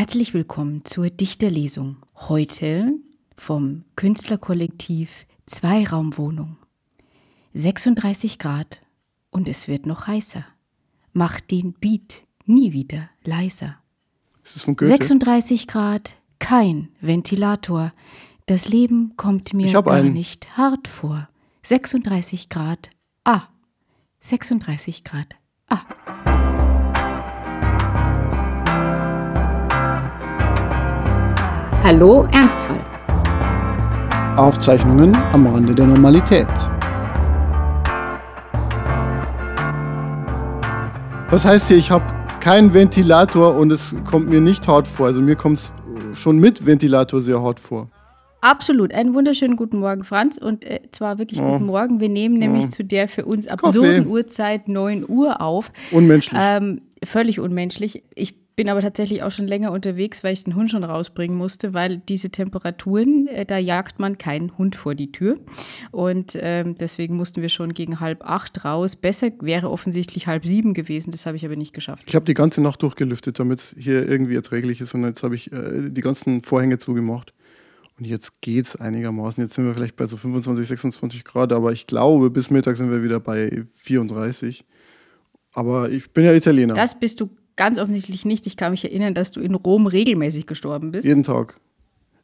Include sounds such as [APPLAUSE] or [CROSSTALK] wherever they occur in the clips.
Herzlich willkommen zur Dichterlesung. Heute vom Künstlerkollektiv Zweiraumwohnung. 36 Grad und es wird noch heißer. Macht den Beat nie wieder leiser. Ist das von Goethe? 36 Grad, kein Ventilator. Das Leben kommt mir gar einen. nicht hart vor. 36 Grad, ah. 36 Grad, ah. Hallo Ernstfall. Aufzeichnungen am Rande der Normalität. Das heißt hier, ich habe keinen Ventilator und es kommt mir nicht hart vor. Also mir kommt es schon mit Ventilator sehr hart vor. Absolut. Einen wunderschönen guten Morgen, Franz. Und äh, zwar wirklich Oh. guten Morgen. Wir nehmen nämlich Oh. zu der für uns absurden Uhrzeit 9 Uhr auf. Unmenschlich. Ähm, völlig unmenschlich. Ich bin aber tatsächlich auch schon länger unterwegs, weil ich den Hund schon rausbringen musste, weil diese Temperaturen, äh, da jagt man keinen Hund vor die Tür. Und ähm, deswegen mussten wir schon gegen halb acht raus. Besser wäre offensichtlich halb sieben gewesen, das habe ich aber nicht geschafft. Ich habe die ganze Nacht durchgelüftet, damit es hier irgendwie erträglich ist. Und jetzt habe ich äh, die ganzen Vorhänge zugemacht. Und jetzt geht's einigermaßen. Jetzt sind wir vielleicht bei so 25, 26 Grad, aber ich glaube, bis Mittag sind wir wieder bei 34. Aber ich bin ja Italiener. Das bist du ganz offensichtlich nicht. Ich kann mich erinnern, dass du in Rom regelmäßig gestorben bist. Jeden Tag.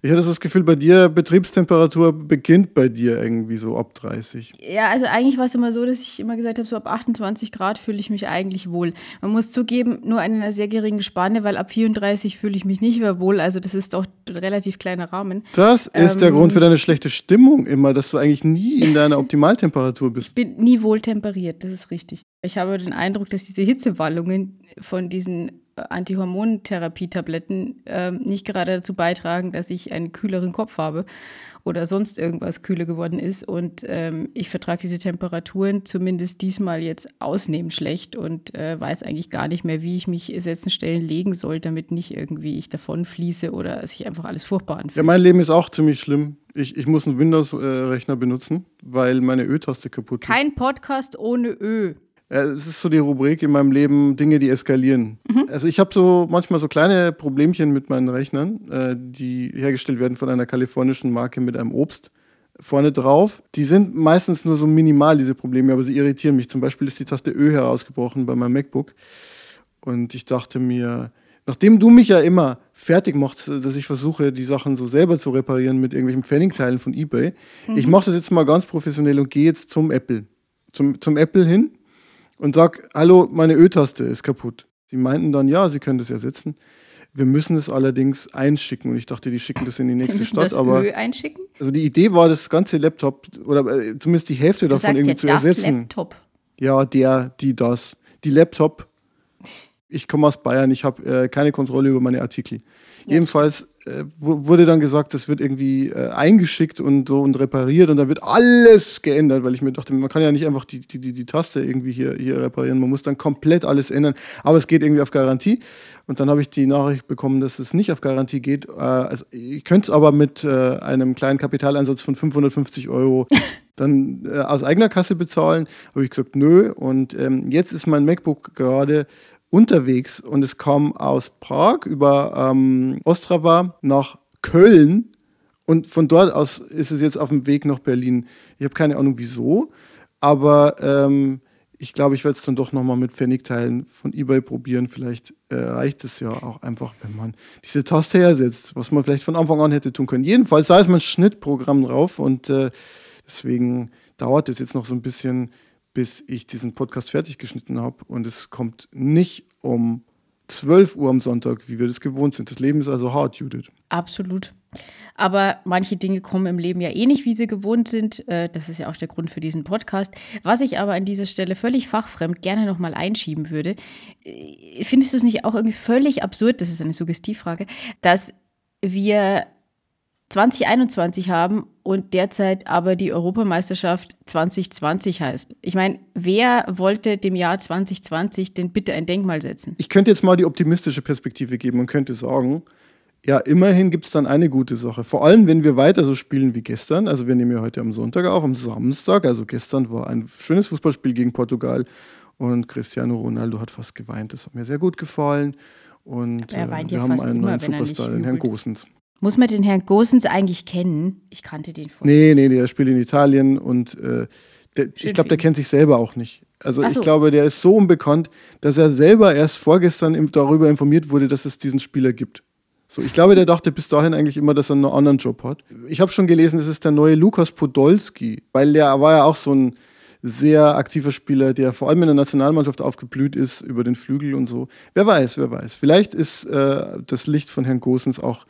Ich hatte das Gefühl, bei dir, Betriebstemperatur beginnt bei dir irgendwie so ab 30. Ja, also eigentlich war es immer so, dass ich immer gesagt habe, so ab 28 Grad fühle ich mich eigentlich wohl. Man muss zugeben, nur in einer sehr geringen Spanne, weil ab 34 fühle ich mich nicht mehr wohl. Also das ist doch ein relativ kleiner Rahmen. Das ist der Ähm. Grund für deine schlechte Stimmung immer, dass du eigentlich nie in deiner Optimaltemperatur bist. Ich bin nie wohl temperiert, das ist richtig. Ich habe den Eindruck, dass diese Hitzewallungen von diesen Antihormontherapietabletten ähm, nicht gerade dazu beitragen, dass ich einen kühleren Kopf habe oder sonst irgendwas kühler geworden ist. Und ähm, ich vertrage diese Temperaturen zumindest diesmal jetzt ausnehmend schlecht und äh, weiß eigentlich gar nicht mehr, wie ich mich setzen, stellen, legen soll, damit nicht irgendwie ich davon fließe oder sich einfach alles furchtbar Ja, anfühlt. mein Leben ist auch ziemlich schlimm. Ich, ich muss einen Windows-Rechner benutzen, weil meine Ö-Taste kaputt ist. Kein Podcast ohne Ö. Es ist so die Rubrik in meinem Leben, Dinge, die eskalieren. Mhm. Also ich habe so manchmal so kleine Problemchen mit meinen Rechnern, äh, die hergestellt werden von einer kalifornischen Marke mit einem Obst vorne drauf. Die sind meistens nur so minimal, diese Probleme, aber sie irritieren mich. Zum Beispiel ist die Taste Ö herausgebrochen bei meinem MacBook. Und ich dachte mir, nachdem du mich ja immer fertig machst, dass ich versuche, die Sachen so selber zu reparieren mit irgendwelchen Pfennigteilen von eBay, ich mache das jetzt mal ganz professionell und gehe jetzt zum Apple. Zum, zum Apple hin und sag, hallo, meine Ö-Taste ist kaputt. Sie meinten dann, ja, sie können das ersetzen. Wir müssen es allerdings einschicken. Und ich dachte, die schicken das in die nächste Stadt. das Aber Ö einschicken. also die Idee war, das ganze Laptop oder äh, zumindest die Hälfte Du davon sagst irgendwie jetzt zu das ersetzen. Laptop. Ja, der, die, das. Die Laptop. Ich komme aus Bayern, ich habe äh, keine Kontrolle über meine Artikel. Jedenfalls äh, wu- wurde dann gesagt, das wird irgendwie äh, eingeschickt und so und repariert und dann wird alles geändert, weil ich mir dachte, man kann ja nicht einfach die, die, die, die Taste irgendwie hier, hier reparieren, man muss dann komplett alles ändern. Aber es geht irgendwie auf Garantie. Und dann habe ich die Nachricht bekommen, dass es nicht auf Garantie geht. Äh, also ich könnte es aber mit äh, einem kleinen Kapitaleinsatz von 550 Euro [LAUGHS] dann äh, aus eigener Kasse bezahlen. Habe ich gesagt, nö. Und ähm, jetzt ist mein MacBook gerade unterwegs und es kam aus Prag über ähm, Ostrava nach Köln und von dort aus ist es jetzt auf dem Weg nach Berlin. Ich habe keine Ahnung wieso, aber ähm, ich glaube, ich werde es dann doch nochmal mit Pfennigteilen von eBay probieren. Vielleicht äh, reicht es ja auch einfach, wenn man diese Taste ersetzt, was man vielleicht von Anfang an hätte tun können. Jedenfalls, da ist mein Schnittprogramm drauf und äh, deswegen dauert es jetzt noch so ein bisschen, bis ich diesen Podcast fertig geschnitten habe. Und es kommt nicht um 12 Uhr am Sonntag, wie wir das gewohnt sind. Das Leben ist also hart, Judith. Absolut. Aber manche Dinge kommen im Leben ja eh nicht, wie sie gewohnt sind. Äh, Das ist ja auch der Grund für diesen Podcast. Was ich aber an dieser Stelle völlig fachfremd gerne nochmal einschieben würde, äh, findest du es nicht auch irgendwie völlig absurd, das ist eine Suggestivfrage, dass wir 2021 haben und derzeit aber die Europameisterschaft 2020 heißt. Ich meine, wer wollte dem Jahr 2020 denn bitte ein Denkmal setzen? Ich könnte jetzt mal die optimistische Perspektive geben und könnte sagen, ja, immerhin gibt es dann eine gute Sache. Vor allem, wenn wir weiter so spielen wie gestern. Also wir nehmen ja heute am Sonntag auf, am Samstag. Also gestern war ein schönes Fußballspiel gegen Portugal und Cristiano Ronaldo hat fast geweint. Das hat mir sehr gut gefallen. Und er weint äh, ja wir haben einen neuen er Superstar, den Herrn. Gosens. Muss man den Herrn Gosens eigentlich kennen? Ich kannte den vorher. Nee, nee, der spielt in Italien und äh, der, ich glaube, der kennt sich selber auch nicht. Also Ach ich so. glaube, der ist so unbekannt, dass er selber erst vorgestern im, darüber informiert wurde, dass es diesen Spieler gibt. So, ich glaube, der dachte bis dahin eigentlich immer, dass er einen anderen Job hat. Ich habe schon gelesen, das ist der neue Lukas Podolski, weil der war ja auch so ein sehr aktiver Spieler, der vor allem in der Nationalmannschaft aufgeblüht ist über den Flügel und so. Wer weiß, wer weiß. Vielleicht ist äh, das Licht von Herrn Gosens auch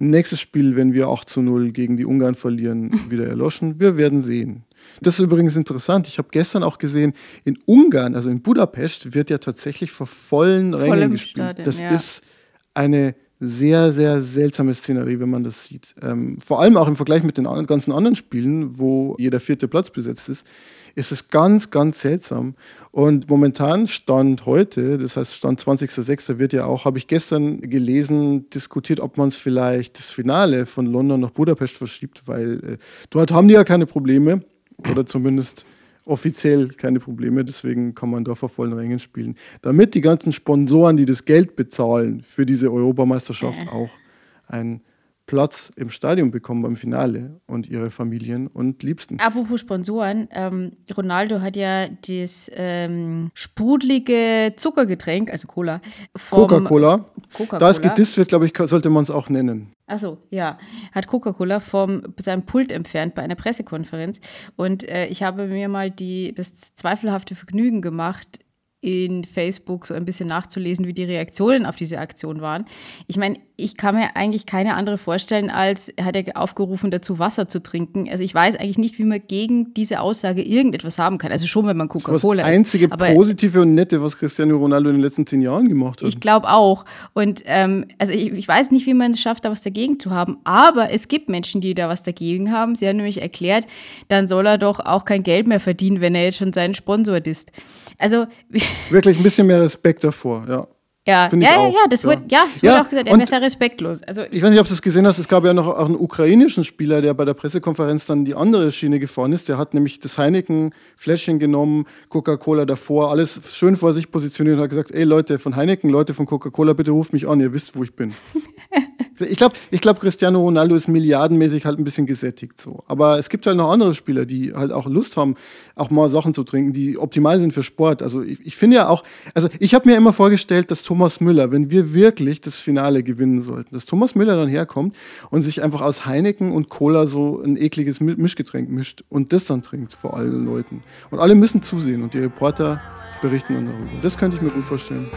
nächstes Spiel, wenn wir 8 zu 0 gegen die Ungarn verlieren, [LAUGHS] wieder erloschen. Wir werden sehen. Das ist übrigens interessant. Ich habe gestern auch gesehen, in Ungarn, also in Budapest, wird ja tatsächlich vor vollen Rängen Vollem gespielt. Stadion, das ja. ist eine sehr, sehr seltsame Szenerie, wenn man das sieht. Ähm, vor allem auch im Vergleich mit den an- ganzen anderen Spielen, wo jeder vierte Platz besetzt ist, ist es ganz, ganz seltsam. Und momentan Stand heute, das heißt Stand 20.06. wird ja auch, habe ich gestern gelesen, diskutiert, ob man es vielleicht das Finale von London nach Budapest verschiebt, weil äh, dort haben die ja keine Probleme oder zumindest offiziell keine Probleme, deswegen kann man da vor vollen Rängen spielen. Damit die ganzen Sponsoren, die das Geld bezahlen für diese Europameisterschaft, auch einen Platz im Stadion bekommen beim Finale und ihre Familien und Liebsten. Apropos Sponsoren, ähm, Ronaldo hat ja das ähm, sprudelige Zuckergetränk, also Cola, Coca-Cola. Coca-Cola. Da es gedisst wird, glaube ich, sollte man es auch nennen. Achso, ja, hat Coca-Cola vom seinem Pult entfernt bei einer Pressekonferenz. Und äh, ich habe mir mal die, das zweifelhafte Vergnügen gemacht, in Facebook so ein bisschen nachzulesen, wie die Reaktionen auf diese Aktion waren. Ich meine, ich kann mir eigentlich keine andere vorstellen, als er hat ja aufgerufen, dazu Wasser zu trinken. Also ich weiß eigentlich nicht, wie man gegen diese Aussage irgendetwas haben kann. Also schon, wenn man Das das Coca-Cola ist. einzige Aber Positive und Nette, was Cristiano Ronaldo in den letzten zehn Jahren gemacht hat. Ich glaube auch. Und ähm, also ich, ich weiß nicht, wie man es schafft, da was dagegen zu haben. Aber es gibt Menschen, die da was dagegen haben. Sie haben nämlich erklärt, dann soll er doch auch kein Geld mehr verdienen, wenn er jetzt schon seinen Sponsor disst. Also [LAUGHS] Wirklich ein bisschen mehr Respekt davor, ja. ja, ja, ja, auch, ja, das ja. wurde, ja, es Ja, wurde auch gesagt, er wäre sehr respektlos. Also Ich weiß nicht, ob du es gesehen hast, es gab ja noch auch einen ukrainischen Spieler, der bei der Pressekonferenz dann die andere Schiene gefahren ist. Der hat nämlich das Heineken-Fläschchen genommen, Coca-Cola davor, alles schön vor sich positioniert und hat gesagt, ey Leute von Heineken, Leute von Coca-Cola, bitte ruft mich an, ihr wisst, wo ich bin. [LAUGHS] ich glaube, ich glaub, Cristiano Ronaldo ist milliardenmäßig halt ein bisschen gesättigt so. Aber es gibt halt noch andere Spieler, die halt auch Lust haben, auch mal Sachen zu trinken, die optimal sind für Sport. Also ich, ich finde ja auch, also ich habe mir immer vorgestellt, dass Thomas Müller, wenn wir wirklich das Finale gewinnen sollten, dass Thomas Müller dann herkommt und sich einfach aus Heineken und Cola so ein ekliges Mi- Mischgetränk mischt und das dann trinkt vor allen Leuten. Und alle müssen zusehen und die Reporter berichten dann darüber. Das könnte ich mir gut vorstellen.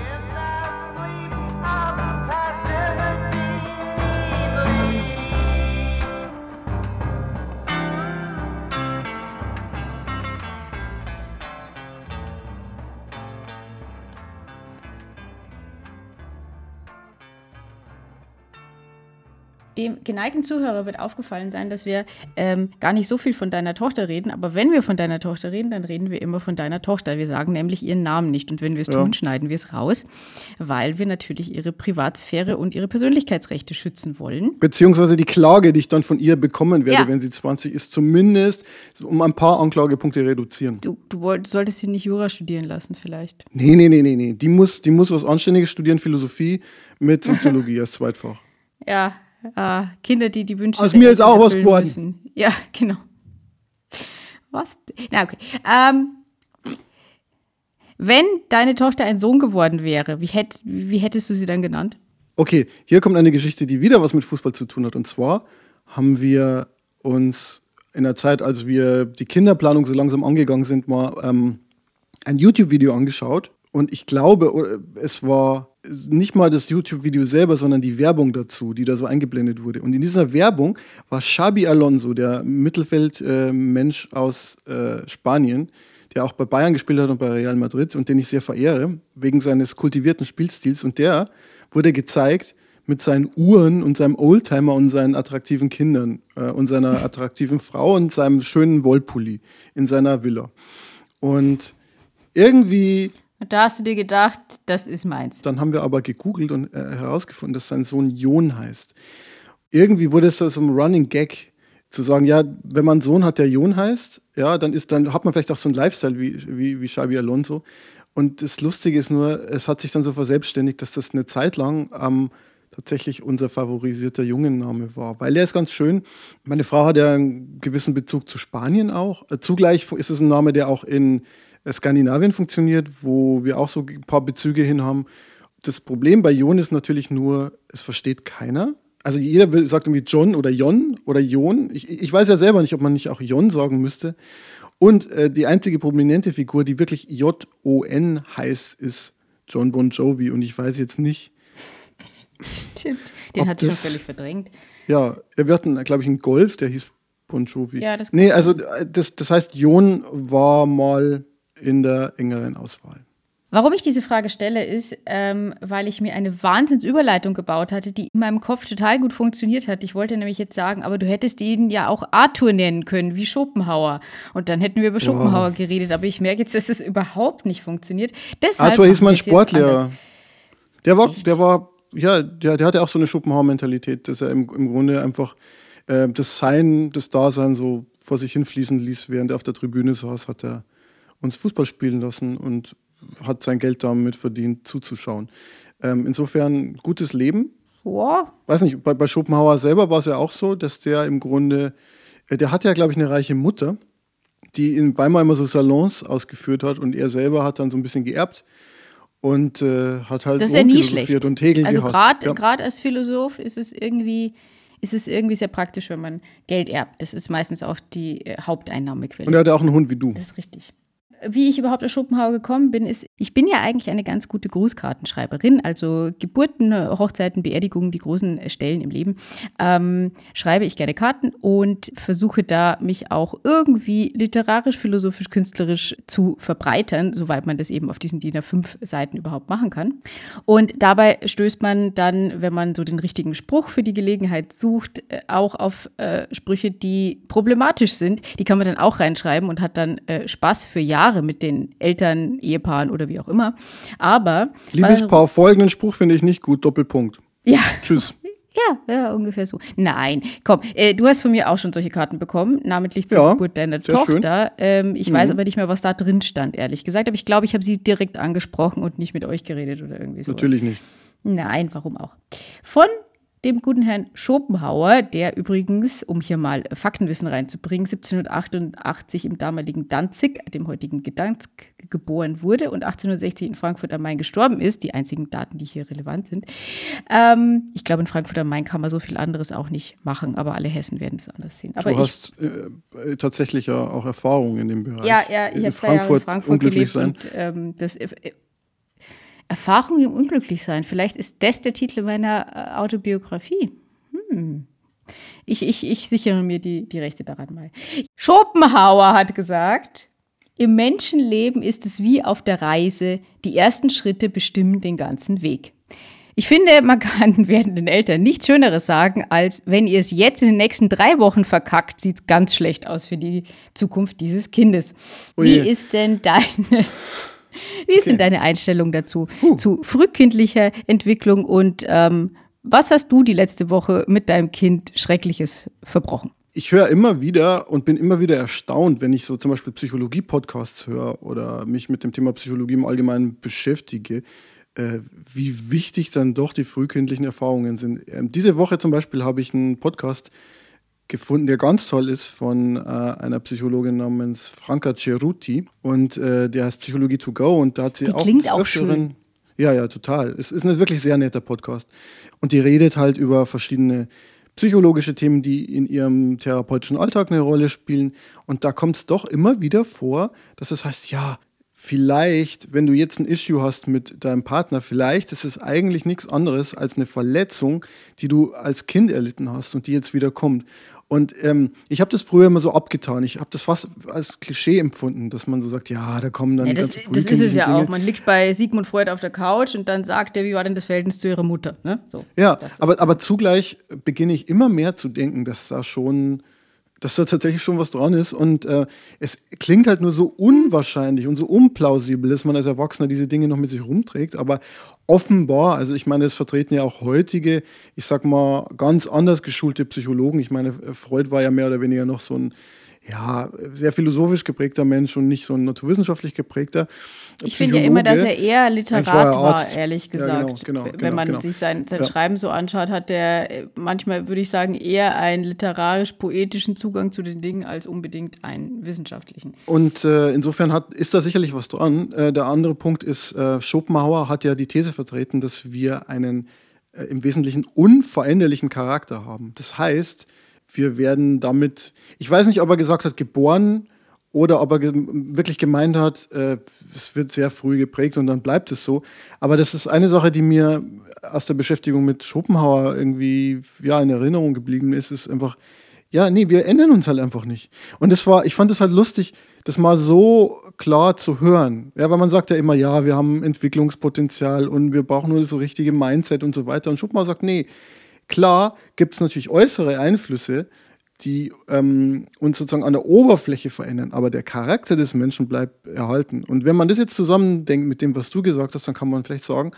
Dem geneigten Zuhörer wird aufgefallen sein, dass wir ähm, gar nicht so viel von deiner Tochter reden. Aber wenn wir von deiner Tochter reden, dann reden wir immer von deiner Tochter. Wir sagen nämlich ihren Namen nicht. Und wenn wir es Ja. tun, schneiden wir es raus, weil wir natürlich ihre Privatsphäre und ihre Persönlichkeitsrechte schützen wollen. Beziehungsweise die Klage, die ich dann von ihr bekommen werde, Ja. wenn sie 20 ist, zumindest um ein paar Anklagepunkte reduzieren. Du, du solltest sie nicht Jura studieren lassen, vielleicht. Nee, nee, nee, nee, nee. Die muss, die muss was Anständiges studieren, Philosophie mit Soziologie [LAUGHS] als Zweitfach. Ja, äh, Kinder, die die Wünsche. Aus mir ist auch was geworden. müssen. Ja, [LAUGHS] genau. Was? Na, okay. Ähm, wenn deine Tochter ein Sohn geworden wäre, wie, hätt, wie hättest du sie dann genannt? Okay, hier kommt eine Geschichte, die wieder was mit Fußball zu tun hat. Und zwar haben wir uns in der Zeit, als wir die Kinderplanung so langsam angegangen sind, mal ähm, ein YouTube-Video angeschaut. Und ich glaube, es war nicht mal das YouTube-Video selber, sondern die Werbung dazu, die da so eingeblendet wurde. Und in dieser Werbung war Xabi Alonso, der Mittelfeldmensch aus äh, Spanien, der auch bei Bayern gespielt hat und bei Real Madrid und den ich sehr verehre, wegen seines kultivierten Spielstils. Und der wurde gezeigt mit seinen Uhren und seinem Oldtimer und seinen attraktiven Kindern äh, und seiner attraktiven Frau und seinem schönen Wollpulli in seiner Villa. Und irgendwie Und da hast du dir gedacht, das ist meins. dann haben wir aber gegoogelt und äh, herausgefunden, dass sein Sohn Jon heißt. Irgendwie wurde es da so ein Running Gag zu sagen, ja, wenn man einen Sohn hat, der Jon heißt, ja, dann ist dann hat man vielleicht auch so einen Lifestyle wie wie, wie Xabi Alonso. Und das Lustige ist nur, es hat sich dann so verselbstständigt, dass das eine Zeit lang ähm, tatsächlich unser favorisierter Jungenname war. Weil er ist ganz schön. Meine Frau hat ja einen gewissen Bezug zu Spanien auch. Zugleich ist es ein Name, der auch in Skandinavien funktioniert, wo wir auch so ein paar Bezüge hin haben. Das Problem bei Jon ist natürlich nur, es versteht keiner. Also jeder will, sagt irgendwie John oder Jon oder Jon. Ich, ich weiß ja selber nicht, ob man nicht auch Jon sagen müsste. Und äh, die einzige prominente Figur, die wirklich J-O-N heißt, ist John Bon Jovi. Und ich weiß jetzt nicht. Stimmt, den hat schon völlig verdrängt. Ja, wir hatten, glaube ich, einen Golf, der hieß Bon Jovi. Ja, das nee, also äh, das, das heißt, Jon war mal in der engeren Auswahl. Warum ich diese Frage stelle, ist, ähm, weil ich mir eine Wahnsinnsüberleitung gebaut hatte, die in meinem Kopf total gut funktioniert hat. Ich wollte nämlich jetzt sagen, aber du hättest ihn ja auch Arthur nennen können, wie Schopenhauer. Und dann hätten wir über Schopenhauer oh. geredet. Aber ich merke jetzt, dass das überhaupt nicht funktioniert. Deshalb Arthur ist mein Sportlehrer. Der war, der war, ja, der, der hatte auch so eine Schopenhauer-Mentalität, dass er im, im Grunde einfach äh, das Sein, das Dasein so vor sich hinfließen ließ, während er auf der Tribüne saß, hat er uns Fußball spielen lassen und hat sein Geld damit verdient, zuzuschauen. Ähm, insofern gutes Leben. Wow. Weiß nicht, bei, bei Schopenhauer selber war es ja auch so, dass der im Grunde, äh, der hat ja, glaube ich, eine reiche Mutter, die in Weimar immer so Salons ausgeführt hat und er selber hat dann so ein bisschen geerbt und äh, hat halt das ist ja nie schlecht. und Hegel Also gerade ja. als Philosoph ist es irgendwie ist es irgendwie sehr praktisch, wenn man Geld erbt. Das ist meistens auch die äh, Haupteinnahmequelle. Und er hat ja auch einen Hund wie du. Das ist richtig wie ich überhaupt auf Schopenhauer gekommen bin, ist, ich bin ja eigentlich eine ganz gute Grußkartenschreiberin, also Geburten, Hochzeiten, Beerdigungen, die großen Stellen im Leben, ähm, schreibe ich gerne Karten und versuche da mich auch irgendwie literarisch, philosophisch, künstlerisch zu verbreitern, soweit man das eben auf diesen DIN A5 Seiten überhaupt machen kann. Und dabei stößt man dann, wenn man so den richtigen Spruch für die Gelegenheit sucht, äh, auch auf äh, Sprüche, die problematisch sind. Die kann man dann auch reinschreiben und hat dann äh, Spaß für Jahre mit den Eltern, Ehepaaren oder wie auch immer. Aber. Liebes Paar, folgenden Spruch finde ich nicht gut. Doppelpunkt. Ja. Tschüss. [LAUGHS] Ja, ja, ungefähr so. Nein, komm, äh, du hast von mir auch schon solche Karten bekommen, namentlich zur ja, Geburt deiner Tochter. Ähm, ich mhm. weiß aber nicht mehr, was da drin stand, ehrlich gesagt. Aber ich glaube, ich habe sie direkt angesprochen und nicht mit euch geredet oder irgendwie so. Natürlich nicht. Nein, warum auch? Von dem guten Herrn Schopenhauer, der übrigens, um hier mal Faktenwissen reinzubringen, 1788 im damaligen Danzig, dem heutigen Gdansk, geboren wurde und 1860 in Frankfurt am Main gestorben ist. Die einzigen Daten, die hier relevant sind. Ähm, ich glaube, in Frankfurt am Main kann man so viel anderes auch nicht machen, aber alle Hessen werden es anders sehen. Aber du hast äh, äh, tatsächlich ja auch Erfahrung in dem Bereich. Ja, ja, ich habe in Frankfurt gelebt sein. und ähm, das äh, Erfahrung im Unglücklichsein. Vielleicht ist das der Titel meiner äh, Autobiografie. Hm. Ich, ich, ich sichere mir die, die Rechte daran mal. Schopenhauer hat gesagt, im Menschenleben ist es wie auf der Reise, die ersten Schritte bestimmen den ganzen Weg. Ich finde, man kann [LAUGHS] werdenden Eltern nichts Schöneres sagen, als wenn ihr es jetzt in den nächsten drei Wochen verkackt, sieht es ganz schlecht aus für die Zukunft dieses Kindes. Wie ist denn deine wie ist okay. denn deine Einstellung dazu? Uh. Zu frühkindlicher Entwicklung und ähm, was hast du die letzte Woche mit deinem Kind Schreckliches verbrochen? Ich höre immer wieder und bin immer wieder erstaunt, wenn ich so zum Beispiel Psychologie-Podcasts höre oder mich mit dem Thema Psychologie im Allgemeinen beschäftige, äh, wie wichtig dann doch die frühkindlichen Erfahrungen sind. Ähm, diese Woche zum Beispiel habe ich einen Podcast gefunden, der ganz toll ist, von äh, einer Psychologin namens Franca Ceruti. Und äh, der heißt Psychologie to go. Und da hat sie die auch. Klingt auch schön. Ja, ja, total. Es ist ein wirklich sehr netter Podcast. Und die redet halt über verschiedene psychologische Themen, die in ihrem therapeutischen Alltag eine Rolle spielen. Und da kommt es doch immer wieder vor, dass es heißt, ja, vielleicht, wenn du jetzt ein Issue hast mit deinem Partner, vielleicht ist es eigentlich nichts anderes als eine Verletzung, die du als Kind erlitten hast und die jetzt wieder kommt. Und ähm, ich habe das früher immer so abgetan. Ich habe das fast als Klischee empfunden, dass man so sagt, ja, da kommen dann ja, die das, ganzen Das ist es ja Dinge. auch. Man liegt bei Sigmund Freud auf der Couch und dann sagt er, wie war denn das Verhältnis zu ihrer Mutter? Ne? So, ja, aber, aber zugleich beginne ich immer mehr zu denken, dass da schon dass da tatsächlich schon was dran ist. Und äh, es klingt halt nur so unwahrscheinlich und so unplausibel, dass man als Erwachsener diese Dinge noch mit sich rumträgt. Aber offenbar, also ich meine, es vertreten ja auch heutige, ich sag mal, ganz anders geschulte Psychologen. Ich meine, Freud war ja mehr oder weniger noch so ein ja, sehr philosophisch geprägter Mensch und nicht so ein naturwissenschaftlich geprägter. Ich finde ja immer, dass er eher Literat war, war, ehrlich gesagt. Ja, genau, genau, Wenn genau, man genau. sich sein, sein Ja. Schreiben so anschaut, hat der äh, manchmal, würde ich sagen, eher einen literarisch-poetischen Zugang zu den Dingen als unbedingt einen wissenschaftlichen. Und äh, insofern hat, ist da sicherlich was dran. Äh, der andere Punkt ist, äh, Schopenhauer hat ja die These vertreten, dass wir einen äh, im Wesentlichen unveränderlichen Charakter haben. Das heißt, wir werden damit, ich weiß nicht, ob er gesagt hat, geboren oder ob er ge wirklich gemeint hat, äh, es wird sehr früh geprägt und dann bleibt es so. Aber das ist eine Sache, die mir aus der Beschäftigung mit Schopenhauer irgendwie ja, in Erinnerung geblieben ist, ist einfach, ja, nee, wir ändern uns halt einfach nicht. Und das war, ich fand es halt lustig, das mal so klar zu hören. Ja, weil man sagt ja immer, ja, wir haben Entwicklungspotenzial und wir brauchen nur das so richtige Mindset und so weiter. Und Schopenhauer sagt, nee, klar gibt es natürlich äußere Einflüsse, die ähm, uns sozusagen an der Oberfläche verändern, aber der Charakter des Menschen bleibt erhalten. Und wenn man das jetzt zusammendenkt mit dem, was du gesagt hast, dann kann man vielleicht sagen,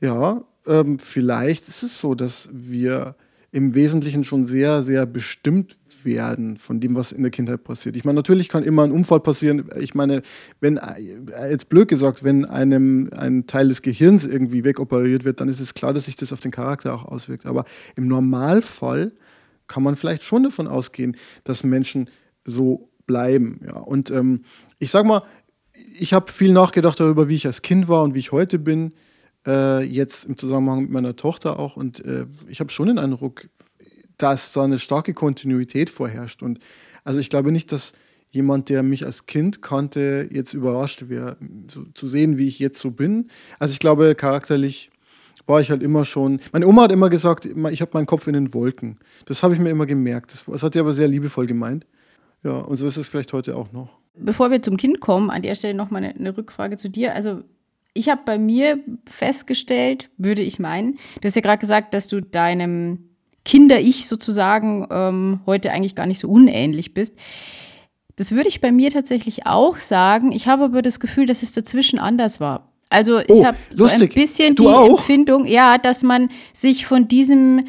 ja, ähm, vielleicht ist es so, dass wir im Wesentlichen schon sehr, sehr bestimmt werden von dem, was in der Kindheit passiert. Ich meine, natürlich kann immer ein Unfall passieren. Ich meine, wenn, äh, jetzt blöd gesagt, wenn einem ein Teil des Gehirns irgendwie wegoperiert wird, dann ist es klar, dass sich das auf den Charakter auch auswirkt. Aber im Normalfall kann man vielleicht schon davon ausgehen, dass Menschen so bleiben. Ja. Und ähm, ich sag mal, ich habe viel nachgedacht darüber, wie ich als Kind war und wie ich heute bin. Äh, jetzt im Zusammenhang mit meiner Tochter auch. Und äh, ich habe schon den Eindruck, dass da eine starke Kontinuität vorherrscht. Und also ich glaube nicht, dass jemand, der mich als Kind kannte, jetzt überrascht wäre, so, zu sehen, wie ich jetzt so bin. Also ich glaube, charakterlich war ich halt immer schon. Meine Oma hat immer gesagt, ich habe meinen Kopf in den Wolken. Das habe ich mir immer gemerkt. Das, das hat sie aber sehr liebevoll gemeint. Ja, und so ist es vielleicht heute auch noch. Bevor wir zum Kind kommen, an der Stelle nochmal eine, eine Rückfrage zu dir. Also ich habe bei mir festgestellt, würde ich meinen, du hast ja gerade gesagt, dass du deinem Kinder-Ich sozusagen ähm, heute eigentlich gar nicht so unähnlich bist. Das würde ich bei mir tatsächlich auch sagen. Ich habe aber das Gefühl, dass es dazwischen anders war. Also ich Oh, habe so ein bisschen Du die auch? Empfindung, ja, dass man sich von diesem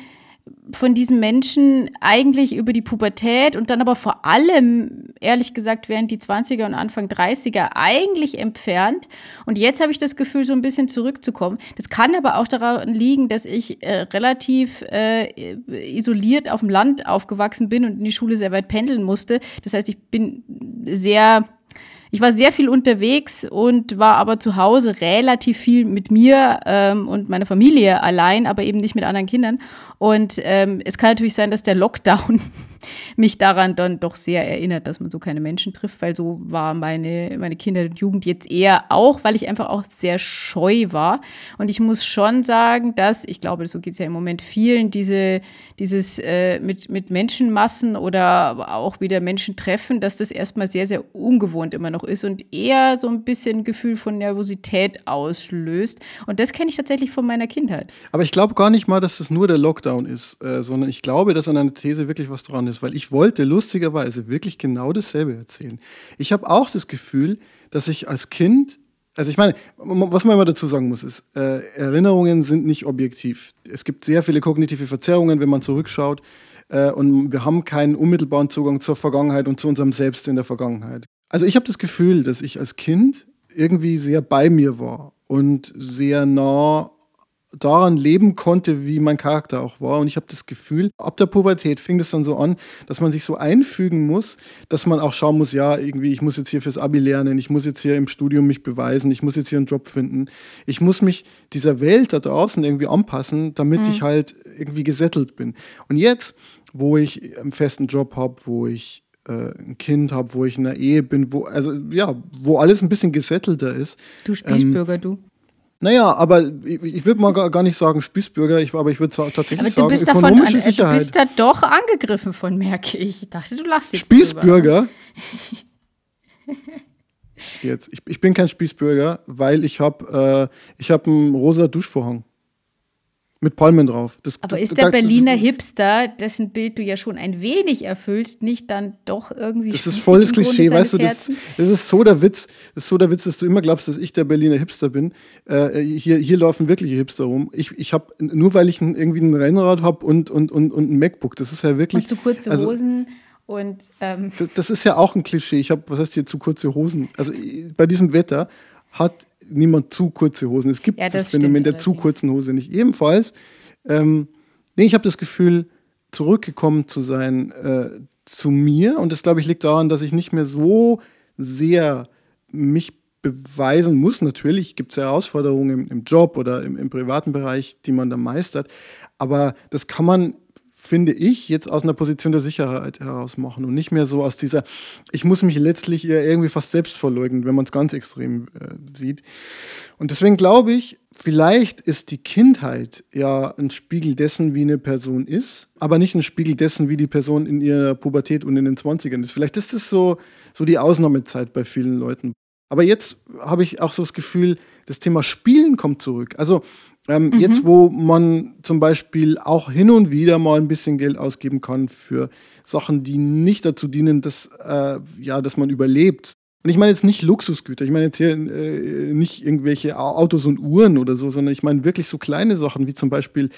von diesem Menschen eigentlich über die Pubertät und dann aber vor allem, ehrlich gesagt, während die 20er und Anfang 30er eigentlich entfernt. Und jetzt habe ich das Gefühl, so ein bisschen zurückzukommen. Das kann aber auch daran liegen, dass ich äh, relativ äh, isoliert auf dem Land aufgewachsen bin und in die Schule sehr weit pendeln musste. Das heißt, ich bin sehr ich war sehr viel unterwegs und war aber zu Hause relativ viel mit mir ähm, und meiner Familie allein, aber eben nicht mit anderen Kindern. Und ähm, es kann natürlich sein, dass der Lockdown [LAUGHS] mich daran dann doch sehr erinnert, dass man so keine Menschen trifft, weil so war meine, meine Kinder und Jugend jetzt eher auch, weil ich einfach auch sehr scheu war. Und ich muss schon sagen, dass, ich glaube, so geht es ja im Moment vielen, diese, dieses äh, mit, mit Menschenmassen oder auch wieder Menschen treffen, dass das erstmal sehr, sehr ungewohnt immer noch ist und eher so ein bisschen Gefühl von Nervosität auslöst. Und das kenne ich tatsächlich von meiner Kindheit. Aber ich glaube gar nicht mal, dass das nur der Lockdown ist, äh, sondern ich glaube, dass an einer These wirklich was dran ist, weil ich wollte lustigerweise wirklich genau dasselbe erzählen. Ich habe auch das Gefühl, dass ich als Kind, also ich meine, was man immer dazu sagen muss, ist, äh, Erinnerungen sind nicht objektiv. Es gibt sehr viele kognitive Verzerrungen, wenn man zurückschaut. Äh, und wir haben keinen unmittelbaren Zugang zur Vergangenheit und zu unserem Selbst in der Vergangenheit. Also ich habe das Gefühl, dass ich als Kind irgendwie sehr bei mir war und sehr nah daran leben konnte, wie mein Charakter auch war. Und ich habe das Gefühl, ab der Pubertät fing es dann so an, dass man sich so einfügen muss, dass man auch schauen muss, ja, irgendwie, ich muss jetzt hier fürs Abi lernen, ich muss jetzt hier im Studium mich beweisen, ich muss jetzt hier einen Job finden. Ich muss mich dieser Welt da draußen irgendwie anpassen, damit mhm. ich halt irgendwie gesettelt bin. Und jetzt, wo ich einen festen Job habe, wo ich äh, ein Kind habe, wo ich in einer Ehe bin, wo, also ja, wo alles ein bisschen gesettelter ist. Du Spießbürger, ähm, du. Naja, aber ich, ich würde mal gar, nicht sagen Spießbürger, ich, aber ich würde tatsächlich aber sagen, bist ökonomische davon, Sicherheit. Du bist da doch angegriffen von, merke ich. Ich dachte, du lachst jetzt Spießbürger? jetzt, ich, ich bin kein Spießbürger, weil ich habe äh, hab einen rosa Duschvorhang mit Palmen drauf. Das, Aber ist der da- Berliner das, Hipster, dessen Bild du ja schon ein wenig erfüllst, nicht dann doch irgendwie Das ist volles Klischee, weißt du, das, das ist so der Witz, das ist so der Witz, dass du immer glaubst, dass ich der Berliner Hipster bin. Äh, hier, hier laufen wirkliche Hipster rum. Ich, ich habe, nur weil ich ein, irgendwie ein Rennrad habe und, und, und, und ein MacBook, das ist ja wirklich. Und zu kurze also- Hosen Und ähm das, das, ist ja auch ein Klischee. Ich habe, was heißt hier, zu kurze Hosen. Also bei diesem Wetter hat niemand zu kurze Hosen. Es gibt ja, das, das Phänomen der zu kurzen Hose nicht. Ebenfalls, ähm, nee, ich habe das Gefühl, zurückgekommen zu sein äh, zu mir. Und das, glaube ich, liegt daran, dass ich nicht mehr so sehr mich beweisen muss. Natürlich gibt es Herausforderungen im, im, Job oder im, im privaten Bereich, die man da meistert. Aber das kann man finde ich, jetzt aus einer Position der Sicherheit heraus machen und nicht mehr so aus dieser, ich muss mich letztlich irgendwie fast selbst verleugnen, wenn man es ganz extrem äh, sieht. Und deswegen glaube ich, vielleicht ist die Kindheit ja ein Spiegel dessen, wie eine Person ist, aber nicht ein Spiegel dessen, wie die Person in ihrer Pubertät und in den 20ern ist. Vielleicht ist das so, so die Ausnahmezeit bei vielen Leuten. Aber jetzt habe ich auch so das Gefühl, das Thema Spielen kommt zurück. Also ähm, mhm. Jetzt, wo man zum Beispiel auch hin und wieder mal ein bisschen Geld ausgeben kann für Sachen, die nicht dazu dienen, dass, äh, ja, dass man überlebt. Und ich meine jetzt nicht Luxusgüter, ich meine jetzt hier äh, nicht irgendwelche Autos und Uhren oder so, sondern ich meine wirklich so kleine Sachen wie zum Beispiel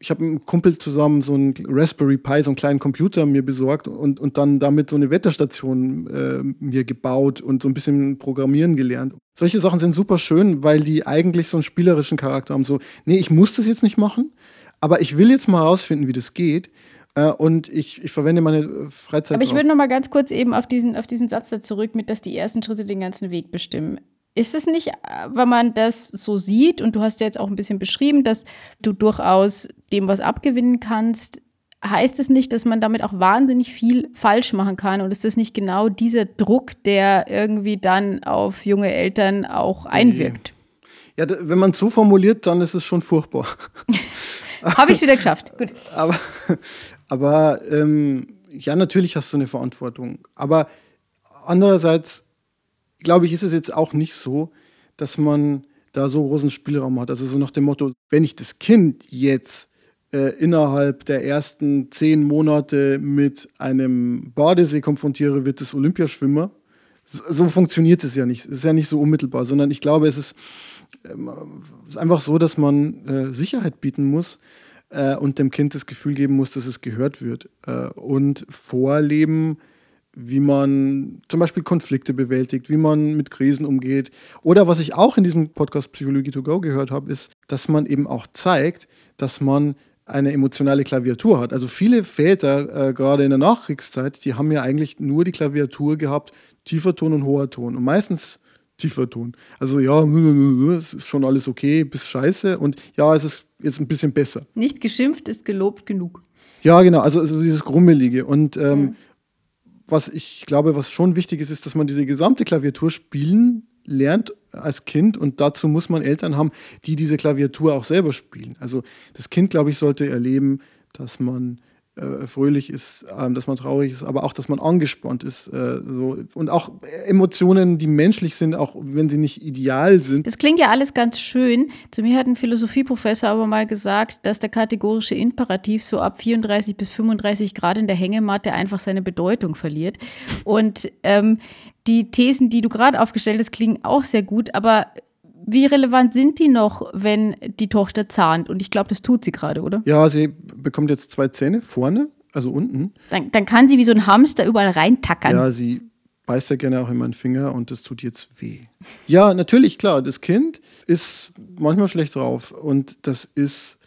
ich habe mit einem Kumpel zusammen so einen Raspberry Pi, so einen kleinen Computer mir besorgt und, und dann damit so eine Wetterstation äh, mir gebaut und so ein bisschen Programmieren gelernt. Solche Sachen sind super schön, weil die eigentlich so einen spielerischen Charakter haben. So, nee, ich muss das jetzt nicht machen, aber ich will jetzt mal herausfinden, wie das geht. Äh, und ich, ich verwende meine Freizeit. Aber ich würde noch mal ganz kurz eben auf diesen, auf diesen Satz da zurück, mit dass die ersten Schritte den ganzen Weg bestimmen. Ist es nicht, wenn man das so sieht, und du hast ja jetzt auch ein bisschen beschrieben, dass du durchaus dem was abgewinnen kannst, heißt es nicht, dass man damit auch wahnsinnig viel falsch machen kann? Und ist das nicht genau dieser Druck, der irgendwie dann auf junge Eltern auch einwirkt? Ja, wenn man es so formuliert, dann ist es schon furchtbar. [LAUGHS] Habe ich es wieder geschafft. Gut. Aber, aber ähm, ja, natürlich hast du eine Verantwortung. Aber andererseits glaube ich, ist es jetzt auch nicht so, dass man da so großen Spielraum hat. Also so nach dem Motto, wenn ich das Kind jetzt äh, innerhalb der ersten zehn Monate mit einem Badesee konfrontiere, wird es Olympiaschwimmer. So funktioniert es ja nicht. Es ist ja nicht so unmittelbar, sondern ich glaube, es ist, äh, ist einfach so, dass man äh, Sicherheit bieten muss äh, und dem Kind das Gefühl geben muss, dass es gehört wird. Äh, und vorleben, wie man zum Beispiel Konflikte bewältigt, wie man mit Krisen umgeht. Oder was ich auch in diesem Podcast Psychologie to Go gehört habe, ist, dass man eben auch zeigt, dass man eine emotionale Klaviatur hat. Also viele Väter, äh, gerade in der Nachkriegszeit, die haben ja eigentlich nur die Klaviatur gehabt, tiefer Ton und hoher Ton. Und meistens tiefer Ton. Also ja, es ist schon alles okay, bis scheiße. Und ja, es ist jetzt ein bisschen besser. Nicht geschimpft ist gelobt genug. Ja, genau, also, also dieses Grummelige. Und ähm, mhm was ich glaube, was schon wichtig ist, ist, dass man diese gesamte Klaviatur spielen lernt als Kind und dazu muss man Eltern haben, die diese Klaviatur auch selber spielen. Also das Kind, glaube ich, sollte erleben, dass man äh, fröhlich ist, äh, dass man traurig ist, aber auch, dass man angespannt ist. Äh, so. Und auch Emotionen, die menschlich sind, auch wenn sie nicht ideal sind. Das klingt ja alles ganz schön. Zu mir hat ein Philosophieprofessor aber mal gesagt, dass der kategorische Imperativ so ab 34 bis 35 Grad in der Hängematte einfach seine Bedeutung verliert. Und ähm, die Thesen, die du gerade aufgestellt hast, klingen auch sehr gut, aber wie relevant sind die noch, wenn die Tochter zahnt? Und ich glaube, das tut sie gerade, oder? Ja, sie bekommt jetzt zwei Zähne vorne, also unten. Dann, dann kann sie wie so ein Hamster überall reintackern. Ja, sie beißt ja gerne auch in meinen Finger und das tut jetzt weh. Ja, natürlich, klar, das Kind ist manchmal schlecht drauf und das ist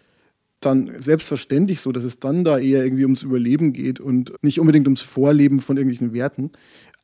dann selbstverständlich so, dass es dann da eher irgendwie ums Überleben geht und nicht unbedingt ums Vorleben von irgendwelchen Werten.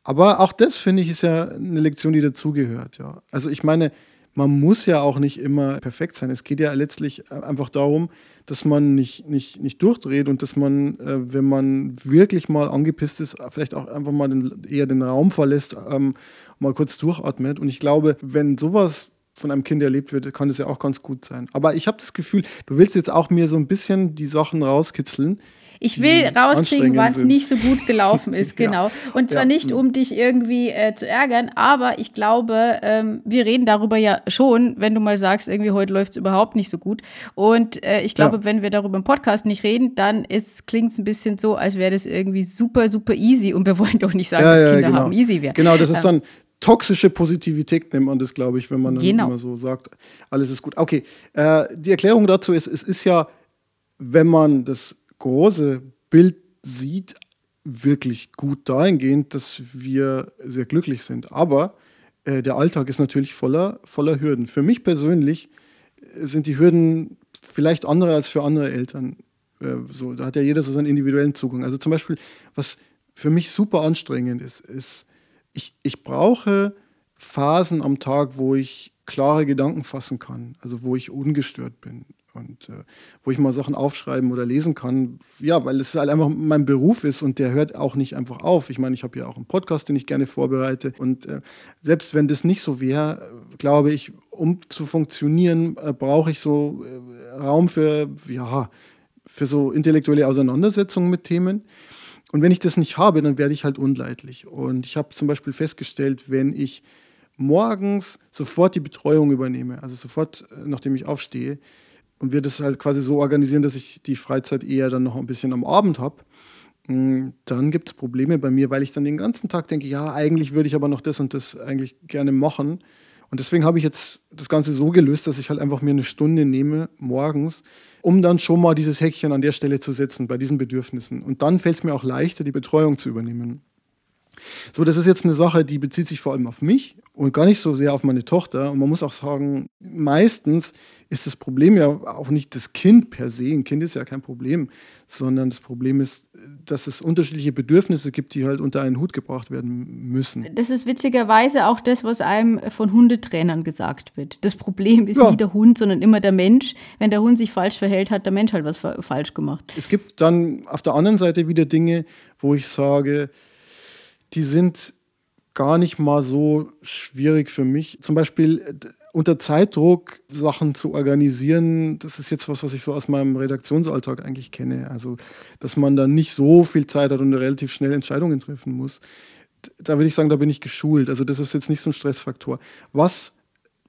Aber auch das, finde ich, ist ja eine Lektion, die dazugehört. Ja. Also ich meine, man muss ja auch nicht immer perfekt sein. Es geht ja letztlich einfach darum, dass man nicht, nicht, nicht durchdreht und dass man, äh, wenn man wirklich mal angepisst ist, vielleicht auch einfach mal den, eher den Raum verlässt, ähm, mal kurz durchatmet. Und ich glaube, wenn sowas von einem Kind erlebt wird, kann das ja auch ganz gut sein. Aber ich habe das Gefühl, du willst jetzt auch mir so ein bisschen die Sachen rauskitzeln, ich will rauskriegen, was nicht so gut gelaufen [LAUGHS] ist, genau. ja. Und zwar ja. nicht, um dich irgendwie äh, zu ärgern, aber ich glaube, ähm, wir reden darüber ja schon, wenn du mal sagst, irgendwie heute läuft es überhaupt nicht so gut. Und äh, ich glaube, ja. wenn wir darüber im Podcast nicht reden, dann klingt es ein bisschen so, als wäre das irgendwie super, super easy. Und wir [LAUGHS] wollen doch nicht sagen, dass Kinder genau. haben easy wäre. Genau, das ist ähm, dann toxische Positivität nennt man das, glaube ich, wenn man dann genau. immer so sagt, alles ist gut. Okay, äh, die Erklärung dazu ist, es ist ja, wenn man das große Bild sieht, wirklich gut dahingehend, dass wir sehr glücklich sind. Aber äh, der Alltag ist natürlich voller, voller Hürden. Für mich persönlich sind die Hürden vielleicht andere als für andere Eltern. Äh, so, da hat ja jeder so seinen individuellen Zugang. Also zum Beispiel, was für mich super anstrengend ist, ist, ich, ich brauche Phasen am Tag, wo ich klare Gedanken fassen kann, also wo ich ungestört bin und äh, wo ich mal Sachen aufschreiben oder lesen kann. Ja, weil es halt einfach mein Beruf ist und der hört auch nicht einfach auf. Ich meine, ich habe ja auch einen Podcast, den ich gerne vorbereite und äh, selbst wenn das nicht so wäre, glaube ich, um zu funktionieren, äh, brauche ich so äh, Raum für, ja, für so intellektuelle Auseinandersetzungen mit Themen. Und wenn ich das nicht habe, dann werde ich halt unleidlich. Und ich habe zum Beispiel festgestellt, wenn ich morgens sofort die Betreuung übernehme, also sofort, äh, nachdem ich aufstehe, und wir das halt quasi so organisieren, dass ich die Freizeit eher dann noch ein bisschen am Abend habe, mm, dann gibt es Probleme bei mir, weil ich dann den ganzen Tag denke, ja, eigentlich würde ich aber noch das und das eigentlich gerne machen. Und deswegen habe ich jetzt das Ganze so gelöst, dass ich halt einfach mir eine Stunde nehme morgens, um dann schon mal dieses Häkchen an der Stelle zu setzen, bei diesen Bedürfnissen. Und dann fällt es mir auch leichter, die Betreuung zu übernehmen. So, das ist jetzt eine Sache, die bezieht sich vor allem auf mich und gar nicht so sehr auf meine Tochter. Und man muss auch sagen, meistens ist das Problem ja auch nicht das Kind per se. Ein Kind ist ja kein Problem, sondern das Problem ist, dass es unterschiedliche Bedürfnisse gibt, die halt unter einen Hut gebracht werden müssen. Das ist witzigerweise auch das, was einem von Hundetrainern gesagt wird. Das Problem ist ja. nie der Hund, sondern immer der Mensch. Wenn der Hund sich falsch verhält, hat der Mensch halt was falsch gemacht. Es gibt dann auf der anderen Seite wieder Dinge, wo ich sage, die sind gar nicht mal so schwierig für mich. Zum Beispiel äh, unter Zeitdruck Sachen zu organisieren, das ist jetzt was, was ich so aus meinem Redaktionsalltag eigentlich kenne. Also, dass man da nicht so viel Zeit hat und relativ schnell Entscheidungen treffen muss. Da würde ich sagen, da bin ich geschult. Also, das ist jetzt nicht so ein Stressfaktor. Was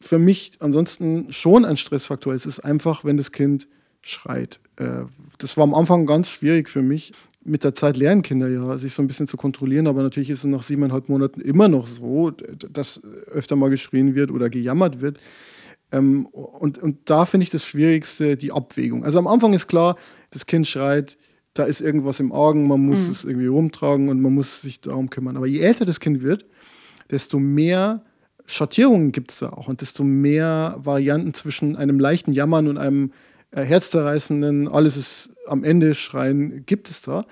für mich ansonsten schon ein Stressfaktor ist, ist einfach, wenn das Kind schreit. Äh, das war am Anfang ganz schwierig für mich mit der Zeit lernen Kinder ja, sich so ein bisschen zu kontrollieren, aber natürlich ist es nach siebeneinhalb Monaten immer noch so, dass öfter mal geschrien wird oder gejammert wird. Ähm, und, und da finde ich das Schwierigste die Abwägung. Also am Anfang ist klar, das Kind schreit, da ist irgendwas im Augen, man muss mhm. es irgendwie rumtragen und man muss sich darum kümmern. Aber je älter das Kind wird, desto mehr Schattierungen gibt es da auch und desto mehr Varianten zwischen einem leichten Jammern und einem äh, herzzerreißenden, alles ist am Ende schreien, gibt es da.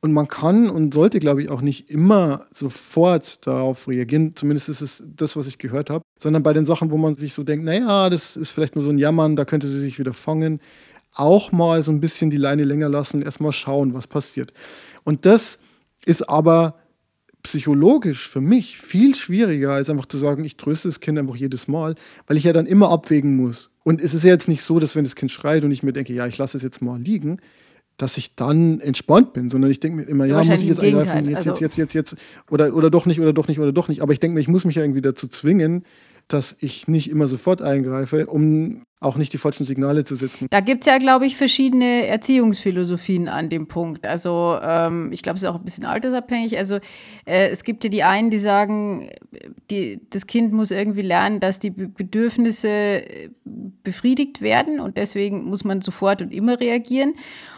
Und man kann und sollte, glaube ich, auch nicht immer sofort darauf reagieren. Zumindest ist es das, was ich gehört habe. Sondern bei den Sachen, wo man sich so denkt, naja, das ist vielleicht nur so ein Jammern, da könnte sie sich wieder fangen. Auch mal so ein bisschen die Leine länger lassen, erstmal schauen, was passiert. Und das ist aber psychologisch für mich viel schwieriger, als einfach zu sagen, ich tröste das Kind einfach jedes Mal, weil ich ja dann immer abwägen muss. Und es ist ja jetzt nicht so, dass wenn das Kind schreit und ich mir denke, ja, ich lasse es jetzt mal liegen, dass ich dann entspannt bin, sondern ich denke mir immer, ja, muss ich jetzt eingreifen, jetzt, jetzt, jetzt, jetzt, jetzt, oder, oder doch nicht, oder doch nicht, oder doch nicht. Aber ich denke mir, ich muss mich ja irgendwie dazu zwingen, dass ich nicht immer sofort eingreife, um auch nicht die falschen Signale zu setzen. Da gibt es ja, glaube ich, verschiedene Erziehungsphilosophien an dem Punkt. Also ähm, ich glaube, es ist auch ein bisschen altersabhängig. Also äh, es gibt ja die einen, die sagen, die, das Kind muss irgendwie lernen, dass die Bedürfnisse äh, befriedigt werden und deswegen muss man sofort und immer reagieren.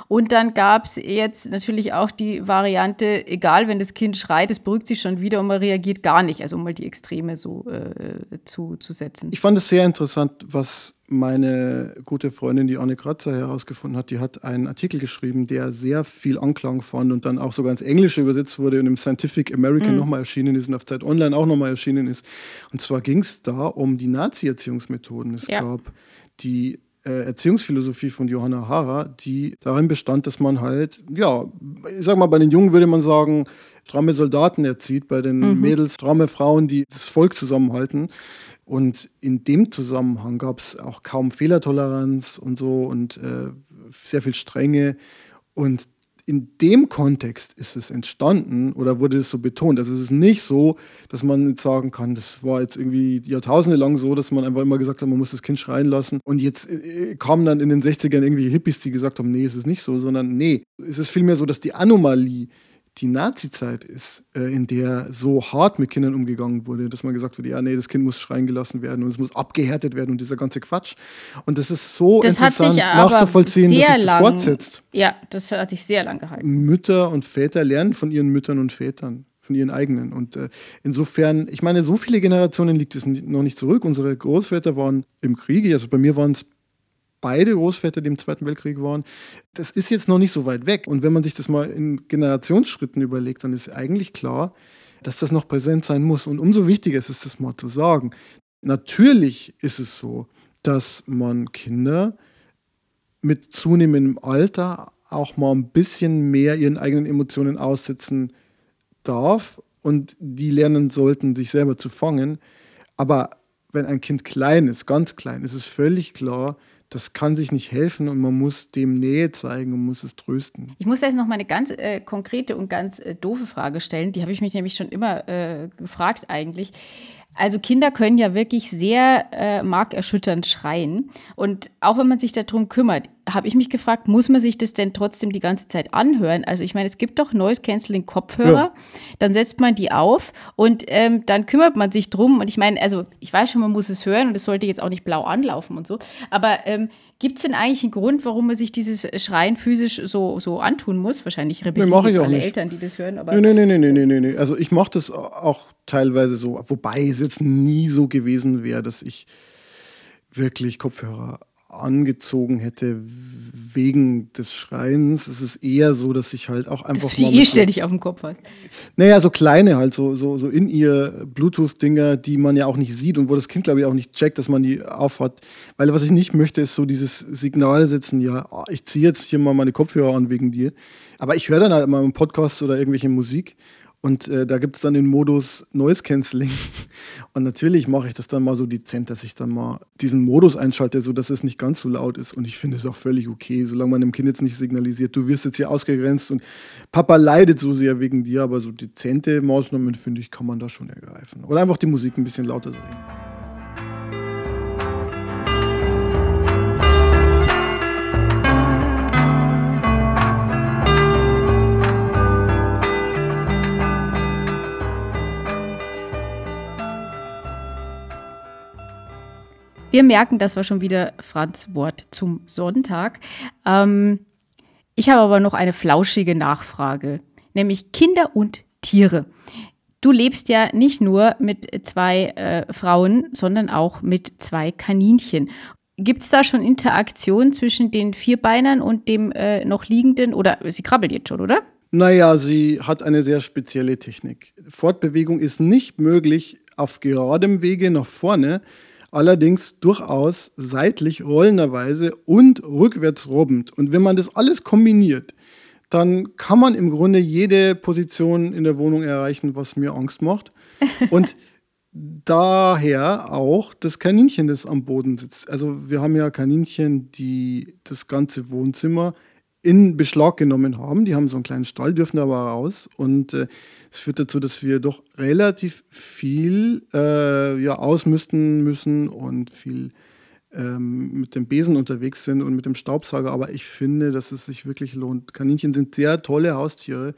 Und dann gab es jetzt natürlich auch die Variante, egal, wenn das Kind schreit, es beruhigt sich schon wieder und man reagiert gar nicht, also um mal die Extreme so äh, zu, zu setzen. Ich fand es sehr interessant, was meine gute Freundin, die Anne Kratzer, herausgefunden hat. Die hat einen Artikel geschrieben, der sehr viel Anklang fand und dann auch sogar ins Englische übersetzt wurde und im Scientific American mhm. nochmal erschienen ist und auf Zeit Online auch nochmal erschienen ist. Und zwar ging es da um die Nazi-Erziehungsmethoden. Es ja. gab die Erziehungsphilosophie von Johanna Hara, die darin bestand, dass man halt, ja, ich sag mal, bei den Jungen würde man sagen, stramme Soldaten erzieht, bei den mhm. Mädels stramme Frauen, die das Volk zusammenhalten. Und in dem Zusammenhang gab es auch kaum Fehlertoleranz und so und äh, sehr viel Strenge. Und in dem Kontext ist es entstanden oder wurde es so betont. Also es ist nicht so, dass man jetzt sagen kann, das war jetzt irgendwie Jahrtausende lang so, dass man einfach immer gesagt hat, man muss das Kind schreien lassen. Und jetzt äh, kamen dann in den 60ern irgendwie Hippies, die gesagt haben, nee, es ist nicht so, sondern nee, es ist vielmehr so, dass die Anomalie die Nazi-Zeit ist, äh, in der so hart mit Kindern umgegangen wurde, dass man gesagt wurde, ja, nee, das Kind muss schreien gelassen werden und es muss abgehärtet werden und dieser ganze Quatsch. Und das ist so Das hat interessant nachzuvollziehen, dass sich das lang- fortsetzt. Ja, das hat sich sehr lang gehalten. Mütter und Väter lernen von ihren Müttern und Vätern, von ihren eigenen. Und äh, insofern, ich meine, so viele Generationen liegt es noch nicht zurück. Unsere Großväter waren im Kriege, also bei mir waren es beide Großväter, die im Zweiten Weltkrieg waren. Das ist jetzt noch nicht so weit weg. Und wenn man sich das mal in Generationsschritten überlegt, dann ist eigentlich klar, dass das noch präsent sein muss. Und umso wichtiger ist es, das mal zu sagen. Natürlich ist es so, dass man Kinder mit zunehmendem Alter auch mal ein bisschen mehr ihren eigenen Emotionen aussetzen darf und die lernen sollten, sich selber zu fangen. Aber wenn ein Kind klein ist, ganz klein, ist es völlig klar, das kann sich nicht helfen und man muss dem Nähe zeigen und muss es trösten. Ich muss jetzt noch mal eine ganz äh, konkrete und ganz äh, doofe Frage stellen. Die habe ich mich nämlich schon immer äh, gefragt eigentlich. Also Kinder können ja wirklich sehr äh, markerschütternd schreien. Und auch wenn man sich darum kümmert, habe ich mich gefragt, muss man sich das denn trotzdem die ganze Zeit anhören? Also ich meine, es gibt doch Noise Cancelling Kopfhörer, Ja. dann setzt man die auf und ähm, dann kümmert man sich drum. Und ich meine, also ich weiß schon, man muss es hören und es sollte jetzt auch nicht blau anlaufen und so. Aber ähm, gibt es denn eigentlich einen Grund, warum man sich dieses Schreien physisch so, so antun muss? Wahrscheinlich rebellieren mach ich auch alle nicht. Eltern, die das hören. Aber Nee, nee, nee, nee, nee, nee, nee. Also ich mache das auch teilweise so, wobei es jetzt nie so gewesen wäre, dass ich wirklich Kopfhörer angezogen hätte wegen des Schreiens. Es ist eher so, dass ich halt auch einfach dass du die ständig auf dem Kopf hast. Naja, so kleine halt, so, so, so in ihr Bluetooth-Dinger, die man ja auch nicht sieht und wo das Kind, glaube ich, auch nicht checkt, dass man die aufhat. Weil was ich nicht möchte, ist so dieses Signal setzen, ja, oh, ich ziehe jetzt hier mal meine Kopfhörer an wegen dir. Aber ich höre dann halt mal einen Podcast oder irgendwelche Musik und äh, da gibt es dann den Modus Noise Cancelling. [LAUGHS] Und natürlich mache ich das dann mal so dezent, dass ich dann mal diesen Modus einschalte, sodass es nicht ganz so laut ist. Und ich finde es auch völlig okay, solange man dem Kind jetzt nicht signalisiert, du wirst jetzt hier ausgegrenzt und Papa leidet so sehr wegen dir, aber so dezente Maßnahmen, finde ich, kann man da schon ergreifen. Oder einfach die Musik ein bisschen lauter drehen. Wir merken, das war schon wieder Franz Wort zum Sonntag. Ähm, ich habe aber noch eine flauschige Nachfrage, nämlich Kinder und Tiere. Du lebst ja nicht nur mit zwei äh, Frauen, sondern auch mit zwei Kaninchen. Gibt es da schon Interaktion zwischen den Vierbeinern und dem äh, noch liegenden? Oder sie krabbelt jetzt schon, oder? Naja, sie hat eine sehr spezielle Technik. Fortbewegung ist nicht möglich auf geradem Wege nach vorne, allerdings durchaus seitlich rollenderweise und rückwärts robbend. Und wenn man das alles kombiniert, dann kann man im Grunde jede Position in der Wohnung erreichen, was mir Angst macht. [LAUGHS] Und daher auch das Kaninchen, das am Boden sitzt. Also wir haben ja Kaninchen, die das ganze Wohnzimmer in Beschlag genommen haben. Die haben so einen kleinen Stall, dürfen aber raus. Und äh, es führt dazu, dass wir doch relativ viel äh, ja, ausmisten müssen und viel ähm, mit dem Besen unterwegs sind und mit dem Staubsauger. Aber ich finde, dass es sich wirklich lohnt. Kaninchen sind sehr tolle Haustiere,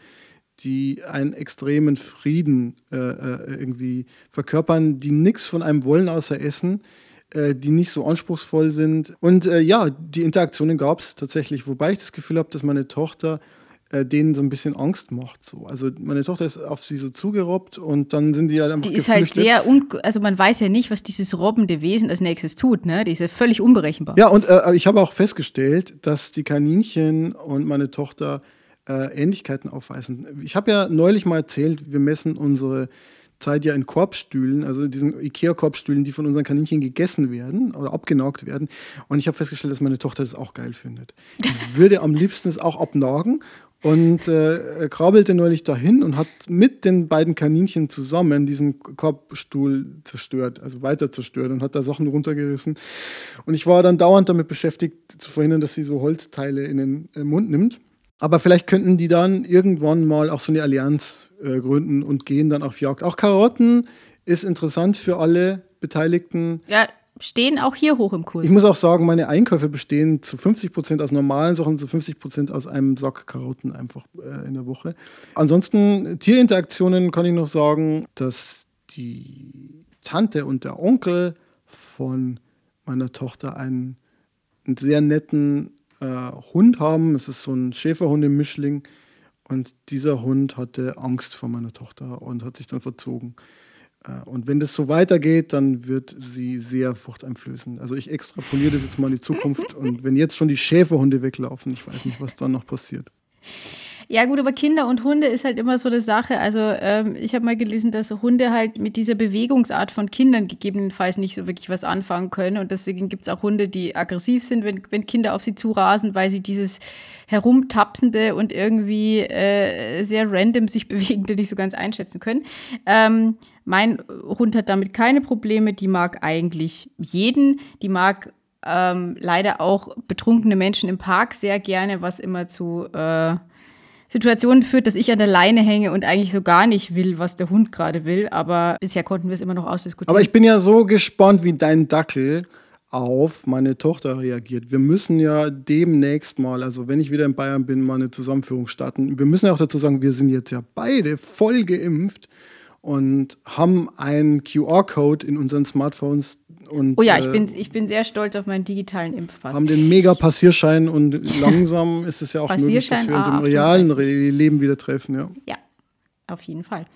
die einen extremen Frieden äh, äh, irgendwie verkörpern, die nichts von einem wollen außer Essen äh, die nicht so anspruchsvoll sind. Und äh, ja, die Interaktionen gab es tatsächlich, wobei ich das Gefühl habe, dass meine Tochter äh, denen so ein bisschen Angst macht. So. Also meine Tochter ist auf sie so zugerobbt und dann sind die halt einfach Die ist halt geflüchtet. sehr, un also man weiß ja nicht, was dieses robbende Wesen als nächstes tut, ne? Die ist ja völlig unberechenbar. Ja, und äh, ich habe auch festgestellt, dass die Kaninchen und meine Tochter äh, Ähnlichkeiten aufweisen. Ich habe ja neulich mal erzählt, wir messen unsere Zeit ja in Korbstühlen, also diesen Ikea-Korbstühlen, die von unseren Kaninchen gegessen werden oder abgenagt werden. Und ich habe festgestellt, dass meine Tochter das auch geil findet. Die [LAUGHS] würde am liebsten es auch abnagen und äh, krabbelte neulich dahin und hat mit den beiden Kaninchen zusammen diesen Korbstuhl zerstört, also weiter zerstört und hat da Sachen runtergerissen. Und ich war dann dauernd damit beschäftigt, zu verhindern, dass sie so Holzteile in den äh, Mund nimmt. Aber vielleicht könnten die dann irgendwann mal auch so eine Allianz äh, gründen und gehen dann auf Jagd. Auch Karotten ist interessant für alle Beteiligten. Ja, stehen auch hier hoch im Kurs. Ich muss auch sagen, meine Einkäufe bestehen zu 50 Prozent aus normalen Sachen, zu 50 Prozent aus einem Sack Karotten einfach äh, in der Woche. Ansonsten Tierinteraktionen kann ich noch sagen, dass die Tante und der Onkel von meiner Tochter einen, einen sehr netten äh, Hund haben. Es ist so ein Schäferhundemischling. Und dieser Hund hatte Angst vor meiner Tochter und hat sich dann verzogen. Äh, und wenn das so weitergeht, dann wird sie sehr furchteinflößend. Also ich extrapoliere das jetzt mal in die Zukunft. Und wenn jetzt schon die Schäferhunde weglaufen, ich weiß nicht, was dann noch passiert. Ja, gut, aber Kinder und Hunde ist halt immer so eine Sache. Also, ähm, ich habe mal gelesen, dass Hunde halt mit dieser Bewegungsart von Kindern gegebenenfalls nicht so wirklich was anfangen können. Und deswegen gibt es auch Hunde, die aggressiv sind, wenn, wenn Kinder auf sie zurasen, weil sie dieses herumtapsende und irgendwie äh, sehr random sich [LAUGHS] bewegende nicht so ganz einschätzen können. Ähm, mein Hund hat damit keine Probleme. Die mag eigentlich jeden. Die mag ähm, leider auch betrunkene Menschen im Park sehr gerne, was immer zu äh, Situationen führt, dass ich an der Leine hänge und eigentlich so gar nicht will, was der Hund gerade will. Aber bisher konnten wir es immer noch ausdiskutieren. Aber ich bin ja so gespannt, wie dein Dackel auf meine Tochter reagiert. Wir müssen ja demnächst mal, also wenn ich wieder in Bayern bin, mal eine Zusammenführung starten. Wir müssen ja auch dazu sagen, wir sind jetzt ja beide voll geimpft und haben einen QR-Code in unseren Smartphones. Und, oh ja, ich, äh, bin, ich bin sehr stolz auf meinen digitalen Impfpass. Haben den mega Passierschein und [LAUGHS] langsam ist es ja auch möglich, dass wir uns im realen Leben wieder treffen. Ja. ja, auf jeden Fall.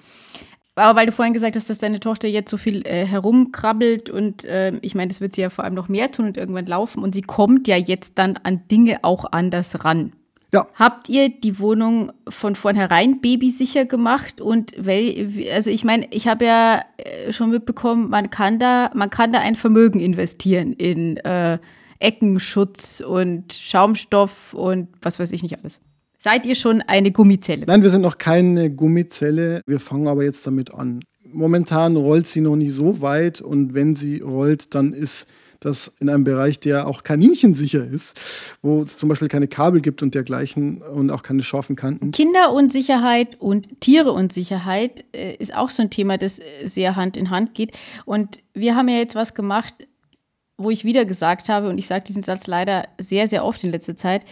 Aber weil du vorhin gesagt hast, dass deine Tochter jetzt so viel äh, herumkrabbelt und äh, ich meine, das wird sie ja vor allem noch mehr tun und irgendwann laufen und sie kommt ja jetzt dann an Dinge auch anders ran. Ja. Habt ihr die Wohnung von vornherein babysicher gemacht? Und wel, also ich meine, ich habe ja äh, schon mitbekommen, man kann da, man kann da ein Vermögen investieren in äh, Eckenschutz und Schaumstoff und was weiß ich nicht alles. Seid ihr schon eine Gummizelle? Nein, wir sind noch keine Gummizelle. Wir fangen aber jetzt damit an. Momentan rollt sie noch nicht so weit und wenn sie rollt, dann ist das in einem Bereich, der auch kaninchensicher ist, wo es zum Beispiel keine Kabel gibt und dergleichen und auch keine scharfen Kanten. Kinderunsicherheit und Tiereunsicherheit äh, ist auch so ein Thema, das äh, sehr Hand in Hand geht. Und wir haben ja jetzt was gemacht, wo ich wieder gesagt habe, und ich sage diesen Satz leider sehr, sehr oft in letzter Zeit,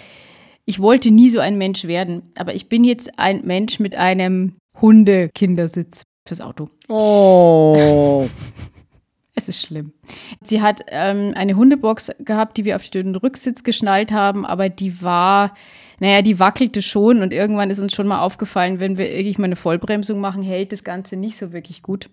ich wollte nie so ein Mensch werden, aber ich bin jetzt ein Mensch mit einem Hundekindersitz fürs Auto. Oh. [LAUGHS] Es ist schlimm. Sie hat ähm, eine Hundebox gehabt, die wir auf den Rücksitz geschnallt haben, aber die war, naja, die wackelte schon und irgendwann ist uns schon mal aufgefallen, wenn wir irgendwie mal eine Vollbremsung machen, hält das Ganze nicht so wirklich gut.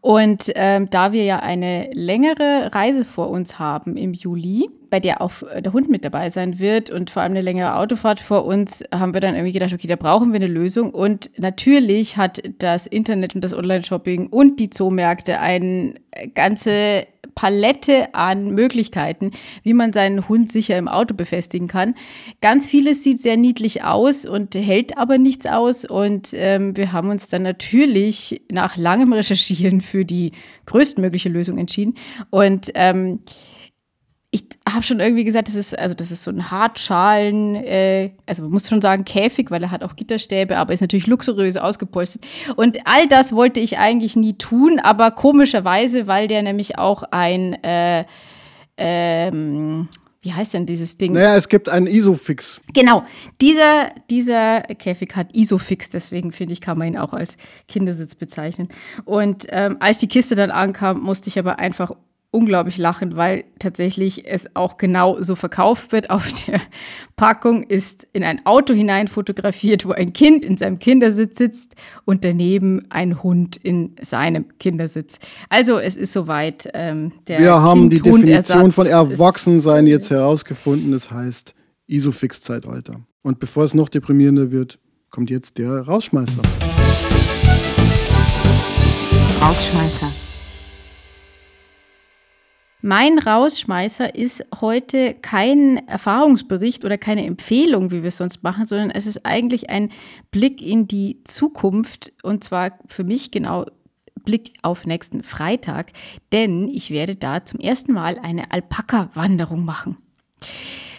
Und ähm, da wir ja eine längere Reise vor uns haben im Juli, bei der auch äh, der Hund mit dabei sein wird und vor allem eine längere Autofahrt vor uns, haben wir dann irgendwie gedacht, okay, da brauchen wir eine Lösung. Und natürlich hat das Internet und das Online-Shopping und die Zoomärkte eine ganze Palette an Möglichkeiten, wie man seinen Hund sicher im Auto befestigen kann. Ganz vieles sieht sehr niedlich aus und hält aber nichts aus. Und ähm, wir haben uns dann natürlich nach langem Recherchieren für die größtmögliche Lösung entschieden. Und ähm, ich habe schon irgendwie gesagt, das ist, also das ist so ein Hartschalen, äh, also man muss schon sagen Käfig, weil er hat auch Gitterstäbe, aber ist natürlich luxuriös ausgepolstert. Und all das wollte ich eigentlich nie tun, aber komischerweise, weil der nämlich auch ein, äh, ähm, wie heißt denn dieses Ding? Naja, es gibt einen Isofix. Genau, dieser, dieser Käfig hat Isofix, deswegen finde ich, kann man ihn auch als Kindersitz bezeichnen. Und ähm, als die Kiste dann ankam, musste ich aber einfach unglaublich lachen, weil tatsächlich es auch genau so verkauft wird. Auf der Packung ist in ein Auto hinein fotografiert, wo ein Kind in seinem Kindersitz sitzt und daneben ein Hund in seinem Kindersitz. Also es ist soweit. Ähm, der Wir haben die Definition von Erwachsensein jetzt herausgefunden. Das heißt Isofix-Zeitalter. Und bevor es noch deprimierender wird, kommt jetzt der Rausschmeißer. Rausschmeißer. Mein Rausschmeißer ist heute kein Erfahrungsbericht oder keine Empfehlung, wie wir es sonst machen, sondern es ist eigentlich ein Blick in die Zukunft und zwar für mich genau Blick auf nächsten Freitag, denn ich werde da zum ersten Mal eine Alpaka-Wanderung machen.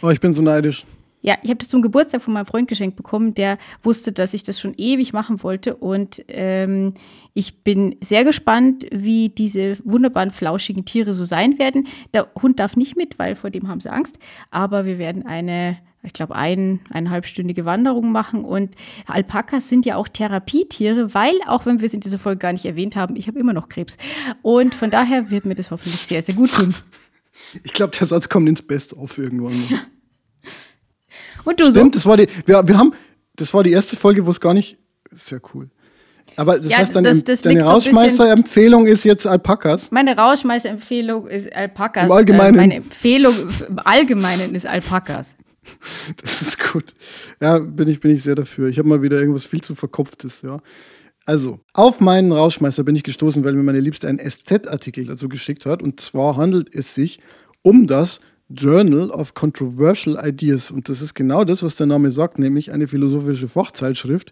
Oh, ich bin so neidisch. Ja, ich habe das zum Geburtstag von meinem Freund geschenkt bekommen, der wusste, dass ich das schon ewig machen wollte. Und ähm, ich bin sehr gespannt, wie diese wunderbaren, flauschigen Tiere so sein werden. Der Hund darf nicht mit, weil vor dem haben sie Angst. Aber wir werden eine ich glaube, ein, eineinhalbstündige Wanderung machen. Und Alpakas sind ja auch Therapietiere, weil, auch wenn wir es in dieser Folge gar nicht erwähnt haben, ich habe immer noch Krebs. Und von daher wird mir das hoffentlich sehr, sehr gut tun. Ich glaube, der Satz kommt ins Best auf irgendwann. Mal. [LAUGHS] Und du Stimmt, so? das war die, wir, wir haben, das war die erste Folge, wo es gar nicht, sehr cool. Aber das ja, heißt, deine, das, das deine Rausschmeißer-Empfehlung ist jetzt Alpakas? Meine Rausschmeißer-Empfehlung ist Alpakas. Im Allgemeinen? Äh, meine Empfehlung im Allgemeinen ist Alpakas. [LAUGHS] Das ist gut. Ja, bin ich, bin ich sehr dafür. Ich habe mal wieder irgendwas viel zu verkopftes, ja. Also, auf meinen Rausschmeißer bin ich gestoßen, weil mir meine Liebste einen SZ-Artikel dazu geschickt hat. Und zwar handelt es sich um das Journal of Controversial Ideas. Und das ist genau das, was der Name sagt, nämlich eine philosophische Fachzeitschrift,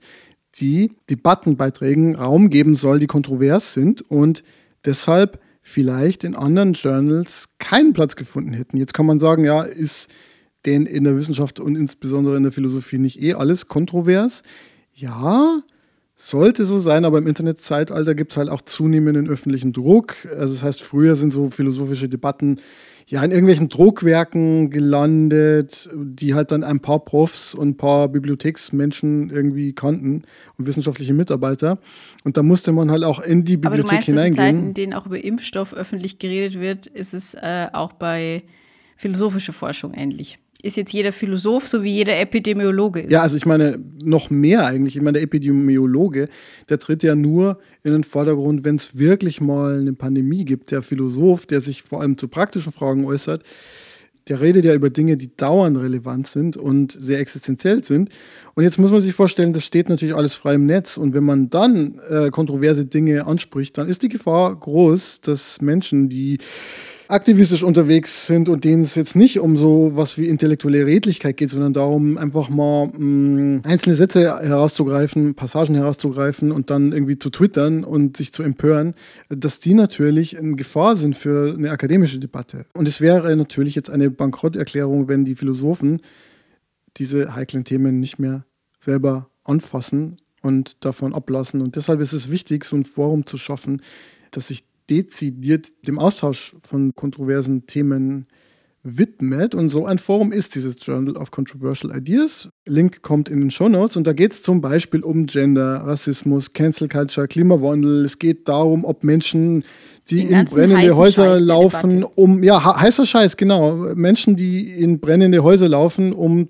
die Debattenbeiträgen Raum geben soll, die kontrovers sind und deshalb vielleicht in anderen Journals keinen Platz gefunden hätten. Jetzt kann man sagen, ja, ist denn in der Wissenschaft und insbesondere in der Philosophie nicht eh alles kontrovers? Ja, sollte so sein, aber im Internetzeitalter gibt es halt auch zunehmenden öffentlichen Druck. Also das heißt, früher sind so philosophische Debatten ja in irgendwelchen Druckwerken gelandet, die halt dann ein paar Profs und ein paar Bibliotheksmenschen irgendwie kannten und wissenschaftliche Mitarbeiter. Und da musste man halt auch in die Bibliothek aber du meinst, hineingehen. Dass in Zeiten, in denen auch über Impfstoff öffentlich geredet wird, ist es äh, auch bei philosophischer Forschung ähnlich ist jetzt jeder Philosoph, so wie jeder Epidemiologe ist. Ja, also ich meine, noch mehr eigentlich. Ich meine, der Epidemiologe, der tritt ja nur in den Vordergrund, wenn es wirklich mal eine Pandemie gibt. Der Philosoph, der sich vor allem zu praktischen Fragen äußert, der redet ja über Dinge, die dauernd relevant sind und sehr existenziell sind. Und jetzt muss man sich vorstellen, das steht natürlich alles frei im Netz. Und wenn man dann äh, kontroverse Dinge anspricht, dann ist die Gefahr groß, dass Menschen, die aktivistisch unterwegs sind und denen es jetzt nicht um so was wie intellektuelle Redlichkeit geht, sondern darum, einfach mal mh, mm, einzelne Sätze herauszugreifen, Passagen herauszugreifen und dann irgendwie zu twittern und sich zu empören, dass die natürlich in Gefahr sind für eine akademische Debatte. Und es wäre natürlich jetzt eine Bankrotterklärung, wenn die Philosophen diese heiklen Themen nicht mehr selber anfassen und davon ablassen. Und deshalb ist es wichtig, so ein Forum zu schaffen, dass sich dezidiert dem Austausch von kontroversen Themen widmet. Und so ein Forum ist dieses Journal of Controversial Ideas. Link kommt in den Show Notes und da geht es zum Beispiel um Gender, Rassismus, Cancel Culture, Klimawandel. Es geht darum, ob Menschen, die in brennende Häuser Scheiß laufen, um, ja, heißer Scheiß, genau. Menschen, die in brennende Häuser laufen, um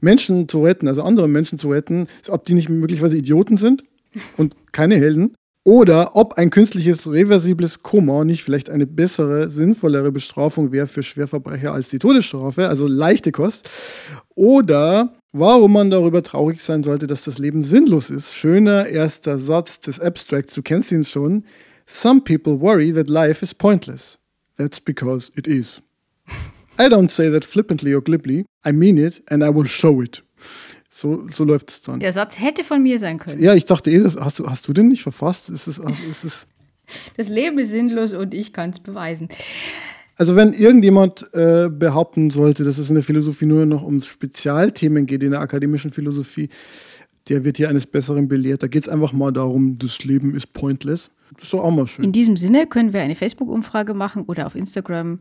Menschen zu retten, also andere Menschen zu retten, ob die nicht möglicherweise Idioten sind und keine Helden. Oder ob ein künstliches reversibles Koma nicht vielleicht eine bessere, sinnvollere Bestrafung wäre für Schwerverbrecher als die Todesstrafe, also leichte Kost. Oder warum man darüber traurig sein sollte, dass das Leben sinnlos ist. Schöner erster Satz des Abstracts, du kennst ihn schon. Some people worry that life is pointless. That's because it is. I don't say that flippantly or glibly. I mean it and I will show it. So, so läuft es dann. Der Satz hätte von mir sein können. Ja, ich dachte eh, das, hast, du, hast du den nicht verfasst? Ist es, ist es das Leben ist sinnlos und ich kann es beweisen. Also wenn irgendjemand äh, behaupten sollte, dass es in der Philosophie nur noch um Spezialthemen geht, in der akademischen Philosophie, der wird hier eines Besseren belehrt. Da geht es einfach mal darum, das Leben ist pointless. Das ist doch auch mal schön. In diesem Sinne können wir eine Facebook-Umfrage machen oder auf Instagram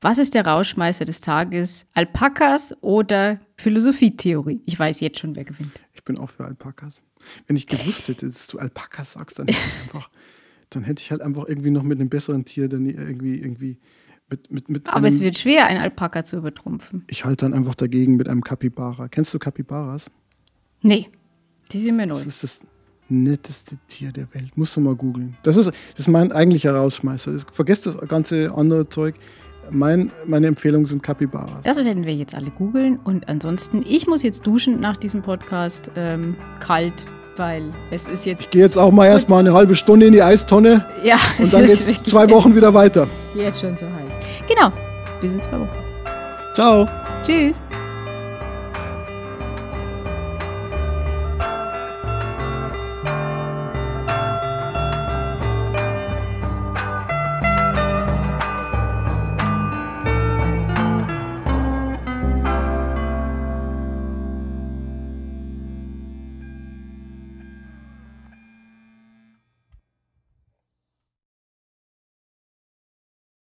was ist der Rauschmeißer des Tages? Alpakas oder Philosophietheorie? Ich weiß jetzt schon, wer gewinnt. Ich bin auch für Alpakas. Wenn ich gewusst hätte, dass du Alpakas sagst, dann hätte ich einfach, dann hätte ich halt einfach irgendwie noch mit einem besseren Tier dann irgendwie, irgendwie mit, mit, mit Aber es wird schwer, einen Alpaka zu übertrumpfen. Ich halte dann einfach dagegen mit einem Kapibara. Kennst du Kapibaras? Nee, die sind mir neu. Das ist das netteste Tier der Welt. Musst du mal googeln. Das ist, das ist mein eigentlicher Rausschmeißer. Vergesst das ganze andere Zeug. Mein, meine Empfehlungen sind Capybaras. Das werden wir jetzt alle googeln. Und ansonsten, ich muss jetzt duschen nach diesem Podcast. Ähm, kalt, weil es ist jetzt. Ich gehe jetzt auch mal erstmal eine halbe Stunde in die Eistonne. Ja, und dann geht es zwei Wochen wieder weiter. Jetzt schon so heiß. Genau, bis in zwei Wochen. Ciao. Tschüss.